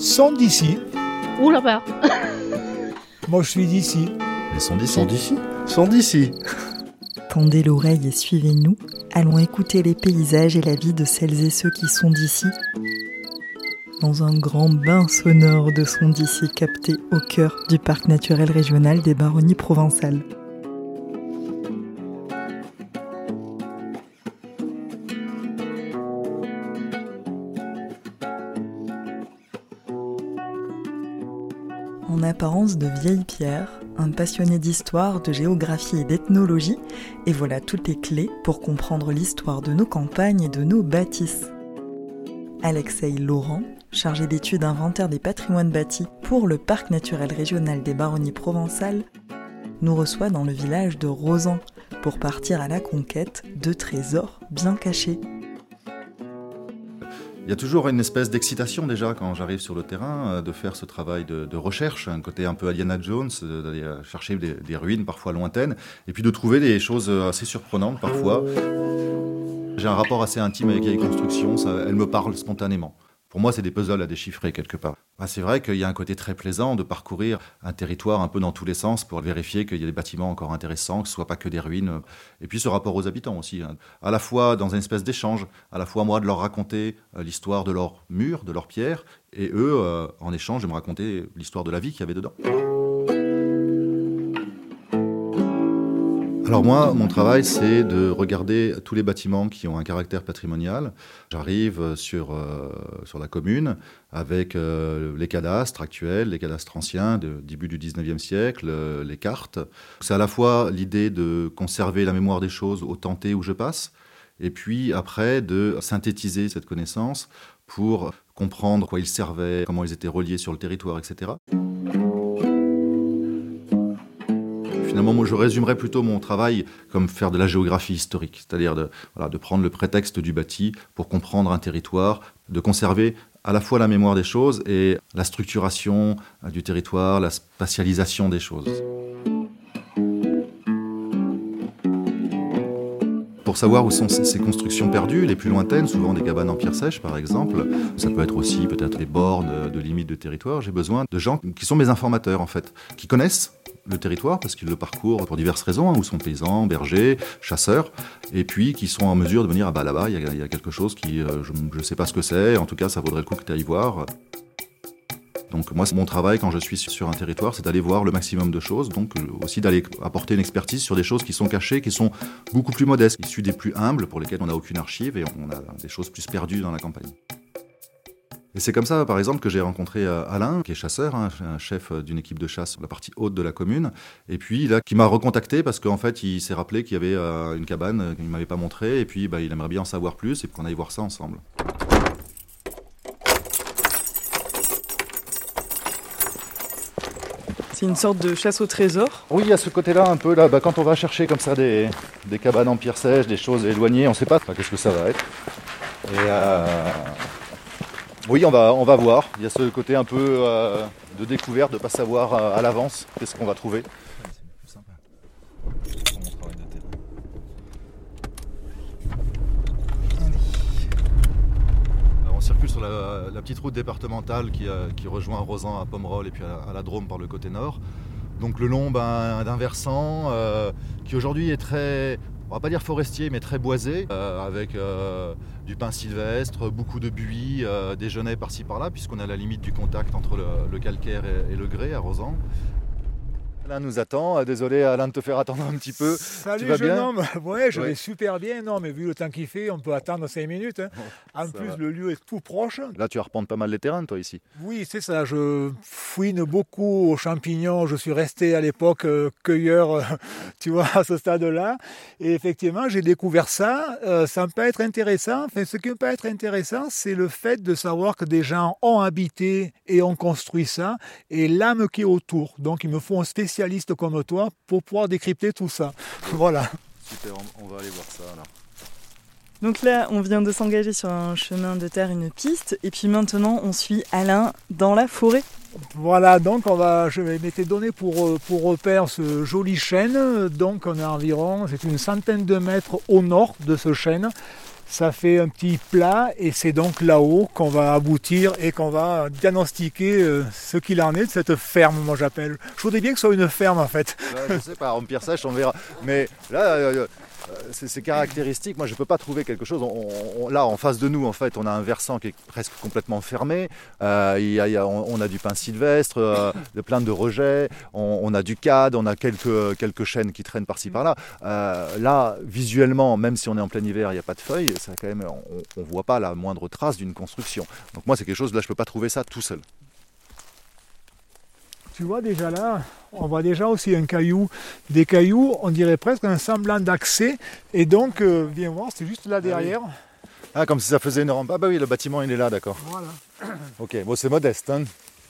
sont d'ici. Ouh là-bas Moi, je suis d'ici. Ils sont d'ici. Sont d'ici Sont d'ici Tendez l'oreille et suivez-nous. Allons écouter les paysages et la vie de celles et ceux qui sont d'ici. Dans un grand bain sonore de sons d'ici capté au cœur du parc naturel régional des Baronnies provençales. En apparence de vieille pierre, un passionné d'histoire, de géographie et d'ethnologie, et voilà toutes les clés pour comprendre l'histoire de nos campagnes et de nos bâtisses. Alexei Laurent, chargé d'études inventaire des patrimoines bâtis pour le Parc naturel régional des Baronnies provençales, nous reçoit dans le village de Rosan pour partir à la conquête de trésors bien cachés. Il y a toujours une espèce d'excitation déjà quand j'arrive sur le terrain euh, de faire ce travail de, recherche, un côté un peu Aliana Jones, euh, d'aller euh, chercher des, ruines parfois lointaines, et puis de trouver des choses assez surprenantes parfois. J'ai un rapport assez intime avec les constructions, elles me parlent spontanément. Pour moi, c'est des puzzles à déchiffrer quelque part. Bah, c'est vrai qu'il y a un côté très plaisant de parcourir un territoire un peu dans tous les sens pour vérifier qu'il y a des bâtiments encore intéressants, que ce ne soit pas que des ruines. Et puis ce rapport aux habitants aussi. hein. À la fois dans une espèce d'échange, à la fois moi de leur raconter euh, l'histoire de leurs murs, de leurs pierres, et eux, euh, en échange, de me raconter l'histoire de la vie qu'il y avait dedans. Alors moi, mon travail, c'est de regarder tous les bâtiments qui ont un caractère patrimonial. J'arrive sur, euh, sur la commune avec euh, les cadastres actuels, les cadastres anciens de début du 19e siècle, euh, les cartes. C'est à la fois l'idée de conserver la mémoire des choses au tenté où je passe, et puis après de synthétiser cette connaissance pour comprendre quoi ils servaient, comment ils étaient reliés sur le territoire, etc. Finalement, moi, je résumerais plutôt mon travail comme faire de la géographie historique, c'est-à-dire de, de prendre le prétexte du bâti pour comprendre un territoire, de conserver à la fois la mémoire des choses et la structuration euh, du territoire, la spatialisation des choses. Pour savoir où sont ces ces constructions perdues, les plus lointaines, souvent des cabanes en pierre sèche par exemple, ça peut être aussi peut-être les bornes de limites de territoire, j'ai besoin de gens qui sont mes informateurs en fait, qui connaissent le territoire parce qu'ils le parcourent pour diverses raisons, hein, où sont paysans, bergers, chasseurs, et puis qui sont en mesure de venir, ah bah là-bas, il y, a- quelque chose qui, euh, je ne sais pas ce que c'est, en tout cas ça vaudrait le coup que tu ailles voir. Donc moi, mon travail quand je suis sur un territoire, c'est d'aller voir le maximum de choses, donc euh, aussi d'aller apporter une expertise sur des choses qui sont cachées, qui sont beaucoup plus modestes, issues des plus humbles, pour lesquelles on n'a aucune archive, et on a des choses plus perdues dans la campagne. Et c'est comme ça, par exemple, que j'ai rencontré euh, Alain, qui est chasseur, hein, un chef euh, d'une équipe de chasse sur la partie haute de la commune, et puis là, qui m'a recontacté parce qu'en fait, il s'est rappelé qu'il y avait euh, une cabane qu'il ne m'avait pas montrée, et puis bah, il aimerait bien en savoir plus, et qu'on aille voir ça ensemble. C'est une sorte de chasse au trésor. Oui, il y a ce côté-là un peu là, bah, quand on va chercher comme ça des, des cabanes en pierre sèche, des choses éloignées, on ne sait pas qu'est-ce que ça va être. Et euh, oui, on va, on va voir. Il y a ce côté un peu euh, de découverte, de ne pas savoir euh, à l'avance qu'est-ce qu'on va trouver. On circule sur la, petite route départementale qui, euh, qui rejoint Rosan à Pomerol et puis à, la Drôme par le côté nord. Donc le long ben, d'un versant qui aujourd'hui est très, on va pas dire forestier, mais très boisé, euh, avec euh, du pin sylvestre, beaucoup de buis, euh, des genêts par-ci par-là, puisqu'on à la limite du contact entre le, calcaire et, et le grès à Rosan. Alain nous attend. Euh, Désolé Alain de te faire attendre un petit peu. Salut vas jeune bien homme. Ouais, je Ouais. vais super bien. Non, mais vu le temps qu'il fait, on peut attendre 5 minutes. hein. En ça plus, va. le lieu est tout proche. Là tu arpentes pas mal les terrains toi ici. Oui, c'est ça. Je fouine beaucoup aux champignons. Je suis resté à l'époque euh, cueilleur, euh, tu vois, à ce stade-là. Et effectivement, j'ai découvert ça. Euh, ça peut être intéressant. Enfin, ce qui peut être intéressant, c'est le fait de savoir que des gens ont habité et ont construit ça et l'âme qui est autour. Donc, il me faut un spécialiste comme toi pour pouvoir décrypter tout ça. Voilà. Super, on, va aller voir ça alors. Donc là, on vient de s'engager sur un chemin de terre, une piste, et puis maintenant, on suit Alain dans la forêt. Voilà, donc on va, je m'étais donné pour, euh, pour repère ce joli chêne. Donc on est environ, c'est une centaine de mètres au nord de ce chêne. Ça fait un petit plat et c'est donc là-haut qu'on va aboutir et qu'on va diagnostiquer euh, ce qu'il en est de cette ferme, moi j'appelle. Je voudrais bien que ce soit une ferme en fait. je sais pas, en pierre sèche on verra. Mais là, euh, c'est caractéristique. Moi, je ne peux pas trouver quelque chose. là, en face de nous, en fait, on a un versant qui est presque complètement fermé. Euh, on, a du pin sylvestre, euh, plein de rejets. On, a du cad, on a quelques, quelques chaînes qui traînent par-ci par-là. là, visuellement, même si on est en plein hiver, il n'y a pas de feuilles. Ça, quand même, on ne voit pas la moindre trace d'une construction. Donc moi, c'est quelque chose. Là, je ne peux pas trouver ça tout seul. Tu vois déjà là, on voit déjà aussi un caillou, des cailloux, on dirait presque un semblant d'accès. Et donc, euh, viens voir, c'est juste là ah derrière. Ah, comme si ça faisait une rampe. Ah bah oui, le bâtiment il est là, d'accord. Voilà. ok, bon c'est modeste. Hein.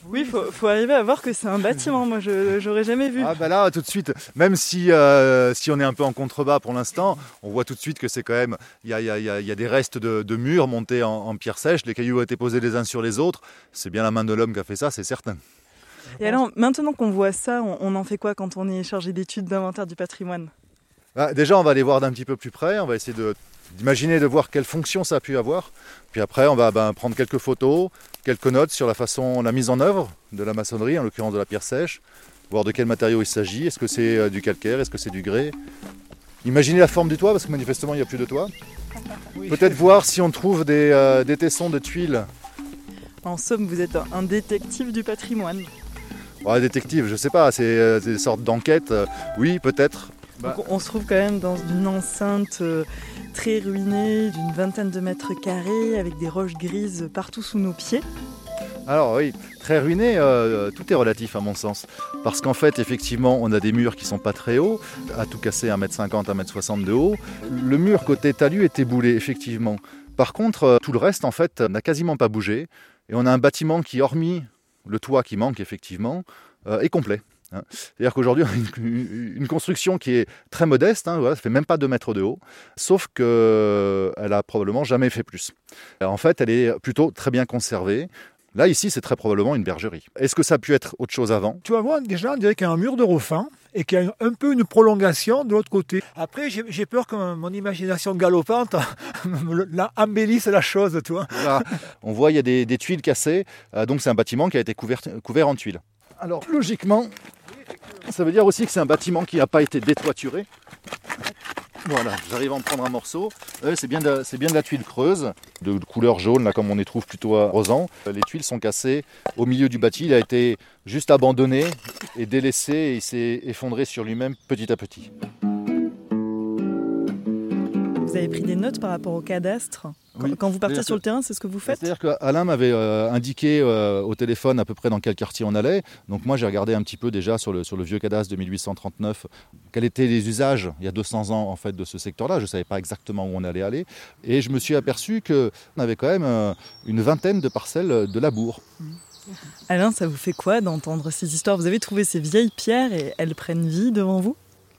Oui, il faut, arriver à voir que c'est un bâtiment. Moi, je n'aurais jamais vu. Ah bah là, tout de suite, même si, euh, si on est un peu en contrebas pour l'instant, on voit tout de suite que c'est quand même, il y a, y, a, y a, des restes de, murs montés en, en, pierre sèche. Les cailloux ont été posés les uns sur les autres. C'est bien la main de l'homme qui a fait ça, c'est certain. Et alors, maintenant qu'on voit ça, on, en fait quoi quand on est chargé d'études d'inventaire du patrimoine? Bah, Déjà, on va aller voir d'un petit peu plus près. On va essayer d'imaginer de voir quelle fonction ça a pu avoir. Puis après, on va ben, prendre quelques photos, quelques notes sur la façon, la mise en œuvre de la maçonnerie, en l'occurrence de la pierre sèche, voir de quel matériau il s'agit. Est-ce que c'est euh, du calcaire Est-ce que c'est du grès? Imaginez la forme du toit, parce que manifestement, il n'y a plus de toit. Peut-être voir si on trouve des, euh, des, tessons de tuiles. En somme, vous êtes un détective du patrimoine. Ouais, détective, je sais pas, c'est euh, des sortes d'enquêtes. Euh, oui, peut-être. Bah. on se trouve quand même dans une enceinte euh, très ruinée, d'une vingtaine de mètres carrés, avec des roches grises partout sous nos pieds. Alors oui, très ruiné, tout est relatif à mon sens. Parce qu'en fait, effectivement, on a des murs qui sont pas très hauts, à tout casser 1m50, 1m60 de haut. Le mur côté talus est éboulé, effectivement. Par contre, tout le reste, en fait, n'a quasiment pas bougé. Et on a un bâtiment qui, hormis le toit qui manque effectivement, euh, est complet. Hein. C'est-à-dire qu'aujourd'hui, a une, construction qui est très modeste, hein, ça fait même pas 2 mètres de haut, sauf qu'elle a probablement jamais fait plus. En fait, elle est plutôt très bien conservée. Là, ici, c'est très probablement une bergerie. Est-ce que ça a pu être autre chose avant? Tu vas voir, déjà, on dirait qu'il y a un mur de refend et qu'il y a un peu une prolongation de l'autre côté. Après, j'ai peur que mon imagination galopante embellisse la chose, tu vois. On voit, il y a des, tuiles cassées, euh, donc c'est un bâtiment qui a été couvert, couvert en tuiles. Alors, logiquement, ça veut dire aussi que c'est un bâtiment qui n'a pas été détoituré. Voilà, j'arrive à en prendre un morceau. c'est bien, de, bien de la tuile creuse, de, couleur jaune, là comme on y trouve plutôt à Rosan. Les tuiles sont cassées au milieu du bâti. Il a été juste abandonné et délaissé et il s'est effondré sur lui-même petit à petit. Vous avez pris des notes par rapport au cadastre Quand vous partez sur le terrain, c'est ce que vous faites C'est-à-dire qu'Alain m'avait euh, indiqué euh, au téléphone à peu près dans quel quartier on allait. Donc moi, j'ai regardé un petit peu déjà sur le, sur le vieux cadastre de 1839 quels étaient les usages il y a 200 ans en fait de ce secteur-là. Je ne savais pas exactement où on allait aller. Et je me suis aperçu qu'on avait quand même euh, une vingtaine de parcelles de labour. Alain, ça vous fait quoi d'entendre ces histoires? Vous avez trouvé ces vieilles pierres et elles prennent vie devant vous?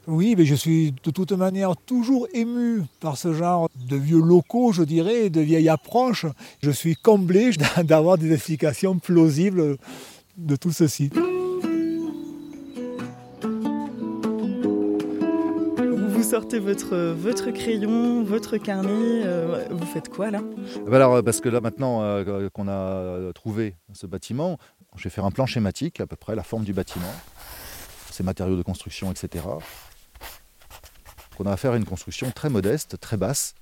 Oui, mais je suis de toute manière toujours ému par ce genre de vieux locaux, je dirais, de vieilles approches. Je suis comblé d'avoir des explications plausibles de tout ceci. Vous sortez votre, votre crayon, votre carnet, euh, vous faites quoi là? Eh ben Alors, parce que là maintenant euh, qu'on a trouvé ce bâtiment, je vais faire un plan schématique, à peu près la forme du bâtiment, ses matériaux de construction, etc qu'on a affaire à une construction très modeste, très basse.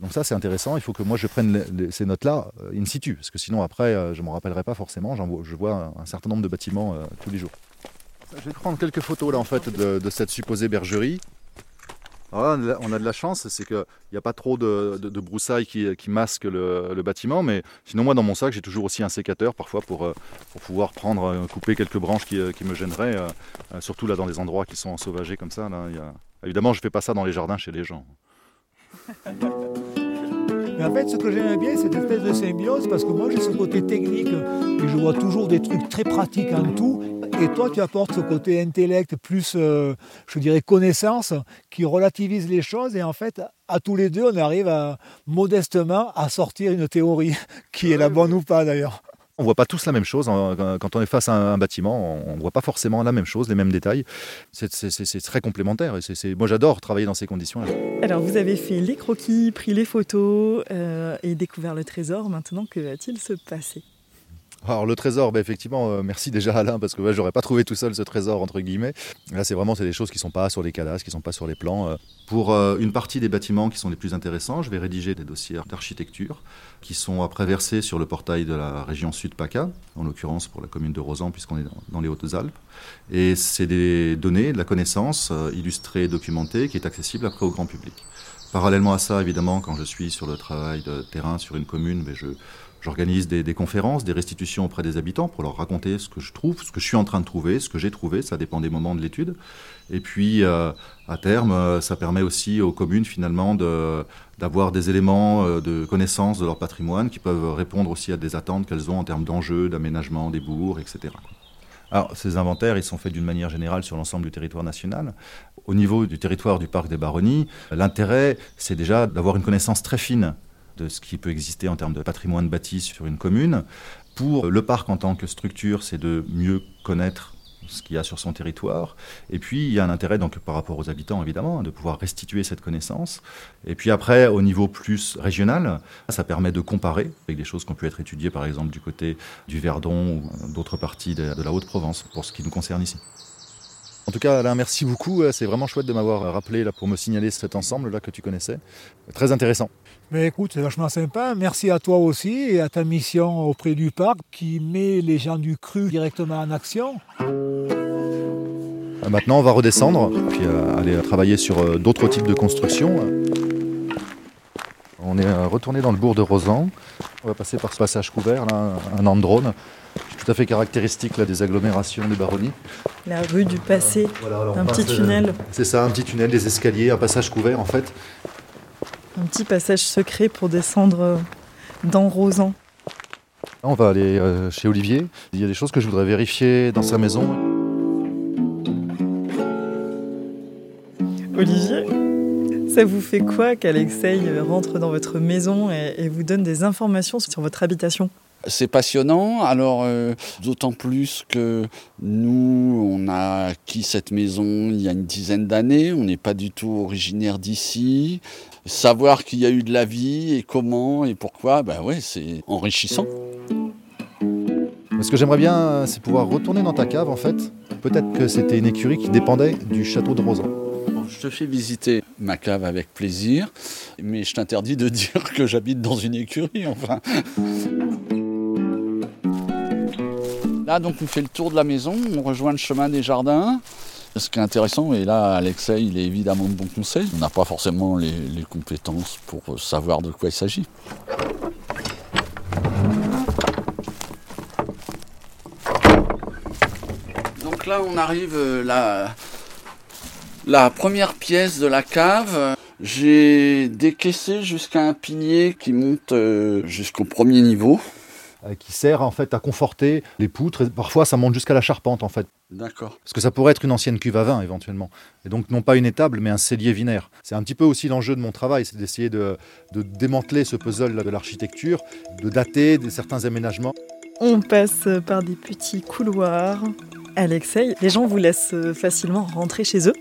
Donc ça c'est intéressant, il faut que moi je prenne ces notes-là euh, in situ, parce que sinon après euh, je ne m'en rappellerai pas forcément, je vois un, certain nombre de bâtiments euh, tous les jours. Je vais prendre quelques photos là en fait de, cette supposée bergerie. on a de la chance, c'est qu'il n'y a pas trop de, broussailles qui, masquent le, bâtiment, mais sinon moi dans mon sac j'ai toujours aussi un sécateur parfois pour, pouvoir prendre, couper quelques branches qui, me gêneraient, surtout là dans les endroits qui sont ensauvagés comme ça. Là, Évidemment, je ne fais pas ça dans les jardins chez les gens. Mais en fait, ce que j'aime bien, c'est cette espèce de symbiose, parce que moi, j'ai ce côté technique, et je vois toujours des trucs très pratiques en tout. Et toi, tu apportes ce côté intellect, plus, euh, je dirais, connaissance, qui relativise les choses. Et en fait, à tous les deux, on arrive à, modestement à sortir une théorie, qui est la bonne ou pas d'ailleurs On ne voit pas tous la même chose. Quand on est face à un bâtiment, on ne voit pas forcément la même chose, les mêmes détails. C'est très complémentaire. Et moi, j'adore travailler dans ces conditions-là. Alors, vous avez fait les croquis, pris les photos euh, et découvert le trésor. Maintenant, que va-t-il se passer? Alors le trésor, bah, effectivement, euh, merci déjà Alain, parce que je j'aurais pas trouvé tout seul ce trésor, entre guillemets. Là, c'est vraiment des choses qui sont pas sur les cadastres, qui sont pas sur les plans. Euh. Pour euh, une partie des bâtiments qui sont les plus intéressants, je vais rédiger des dossiers d'architecture qui sont après versés sur le portail de la région Sud PACA, en l'occurrence pour la commune de Rosan, puisqu'on est dans les Hautes-Alpes. Et c'est des données, de la connaissance illustrée, documentée, qui est accessible après au grand public. Parallèlement à ça, évidemment, quand je suis sur le travail de terrain sur une commune, mais je J'organise des, conférences, des restitutions auprès des habitants pour leur raconter ce que je trouve, ce que je suis en train de trouver, ce que j'ai trouvé. Ça dépend des moments de l'étude. Et puis, euh, à terme, euh, ça permet aussi aux communes finalement d'avoir des éléments euh, de connaissance de leur patrimoine qui peuvent répondre aussi à des attentes qu'elles ont en termes d'enjeux, d'aménagement des bourgs, etc. Alors, ces inventaires, ils sont faits d'une manière générale sur l'ensemble du territoire national. Au niveau du territoire du parc des Baronnies, l'intérêt, c'est déjà d'avoir une connaissance très fine de ce qui peut exister en termes de patrimoine bâti sur une commune. Pour le parc en tant que structure, c'est de mieux connaître ce qu'il y a sur son territoire. Et puis, il y a un intérêt donc, par rapport aux habitants, évidemment, de pouvoir restituer cette connaissance. Et puis après, au niveau plus régional, ça permet de comparer avec des choses qui ont pu être étudiées, par exemple, du côté du Verdon ou d'autres parties de la Haute-Provence, pour ce qui nous concerne ici. En tout cas, Alain, merci beaucoup. C'est vraiment chouette de m'avoir rappelé là, pour me signaler cet ensemble là, que tu connaissais. Très intéressant. Mais écoute, c'est vachement sympa. Merci à toi aussi et à ta mission auprès du parc qui met les gens du cru directement en action. Euh, maintenant, on va redescendre puis euh, aller travailler sur euh, d'autres types de constructions. On est retourné dans le bourg de Rosan. On va passer par ce passage couvert, là, un androne, tout à fait caractéristique là, des agglomérations des baronnies. La rue du passé, un petit tunnel. C'est ça, un petit tunnel, des escaliers, un passage couvert en fait. Un petit passage secret pour descendre euh, dans Rosan. On va aller euh, chez Olivier. Il y a des choses que je voudrais vérifier dans sa maison. Olivier, ça vous fait quoi qu'Alexei rentre dans votre maison et vous donne des informations sur votre habitation? C'est passionnant, alors euh, d'autant plus que nous, on a acquis cette maison il y a une dizaine d'années, on n'est pas du tout originaire d'ici. Savoir qu'il y a eu de la vie et comment et pourquoi, ben ouais, c'est enrichissant. Ce que j'aimerais bien, c'est pouvoir retourner dans ta cave en fait. Peut-être que c'était une écurie qui dépendait du château de Rosan. Je te fais visiter ma cave avec plaisir, mais je t'interdis de dire que j'habite dans une écurie, enfin. Là, donc, on fait le tour de la maison, on rejoint le chemin des jardins. Ce qui est intéressant, et là, Alexei, il est évidemment de bon conseil. On n'a pas forcément les, compétences pour savoir de quoi il s'agit. Donc là, on arrive euh, la, première pièce de la cave. J'ai décaissé jusqu'à un pilier qui monte euh, jusqu'au premier niveau. Euh, qui sert en fait à conforter les poutres. Et parfois, ça monte jusqu'à la charpente en fait. D'accord. Parce que ça pourrait être une ancienne cuve à vin éventuellement. Et donc non pas une étable, mais un cellier vinaire. C'est un petit peu aussi l'enjeu de mon travail, c'est d'essayer de, démanteler ce puzzle de l'architecture, de dater certains aménagements. On passe par des petits couloirs. Alexei, les gens vous laissent facilement rentrer chez eux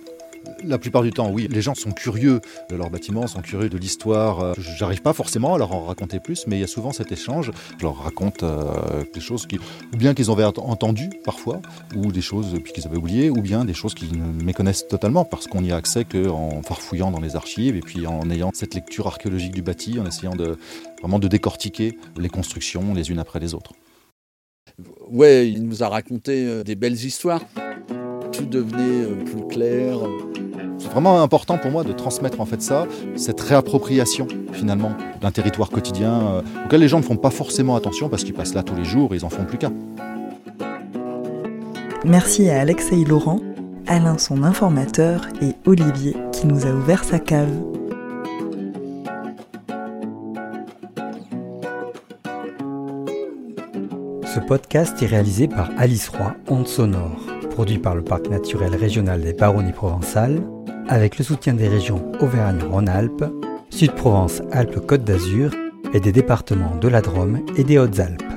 la plupart du temps, oui. Les gens sont curieux de leur bâtiment, sont curieux de l'histoire. Euh, j'arrive pas forcément à leur en raconter plus, mais il y a souvent cet échange. Je leur raconte euh, des choses qui, ou bien qu'ils avaient entendues parfois, ou des choses qu'ils avaient oubliées, ou bien des choses qu'ils ne méconnaissent totalement parce qu'on n'y a accès qu'en farfouillant dans les archives et puis en ayant cette lecture archéologique du bâti, en essayant de vraiment de décortiquer les constructions les unes après les autres. Ouais, il nous a raconté euh, des belles histoires tout devenait plus clair. C'est vraiment important pour moi de transmettre en fait ça, cette réappropriation finalement d'un territoire quotidien euh, auquel les gens ne font pas forcément attention parce qu'ils passent là tous les jours et ils en font plus qu'un. Merci à Alexei Laurent, Alain son informateur et Olivier qui nous a ouvert sa cave. Ce podcast est réalisé par Alice Roy, Onde Sonore produit par le Parc naturel régional des Baronnies provençales, avec le soutien des régions Auvergne-Rhône-Alpes, Sud-Provence-Alpes-Côte d'Azur et des départements de la Drôme et des Hautes-Alpes.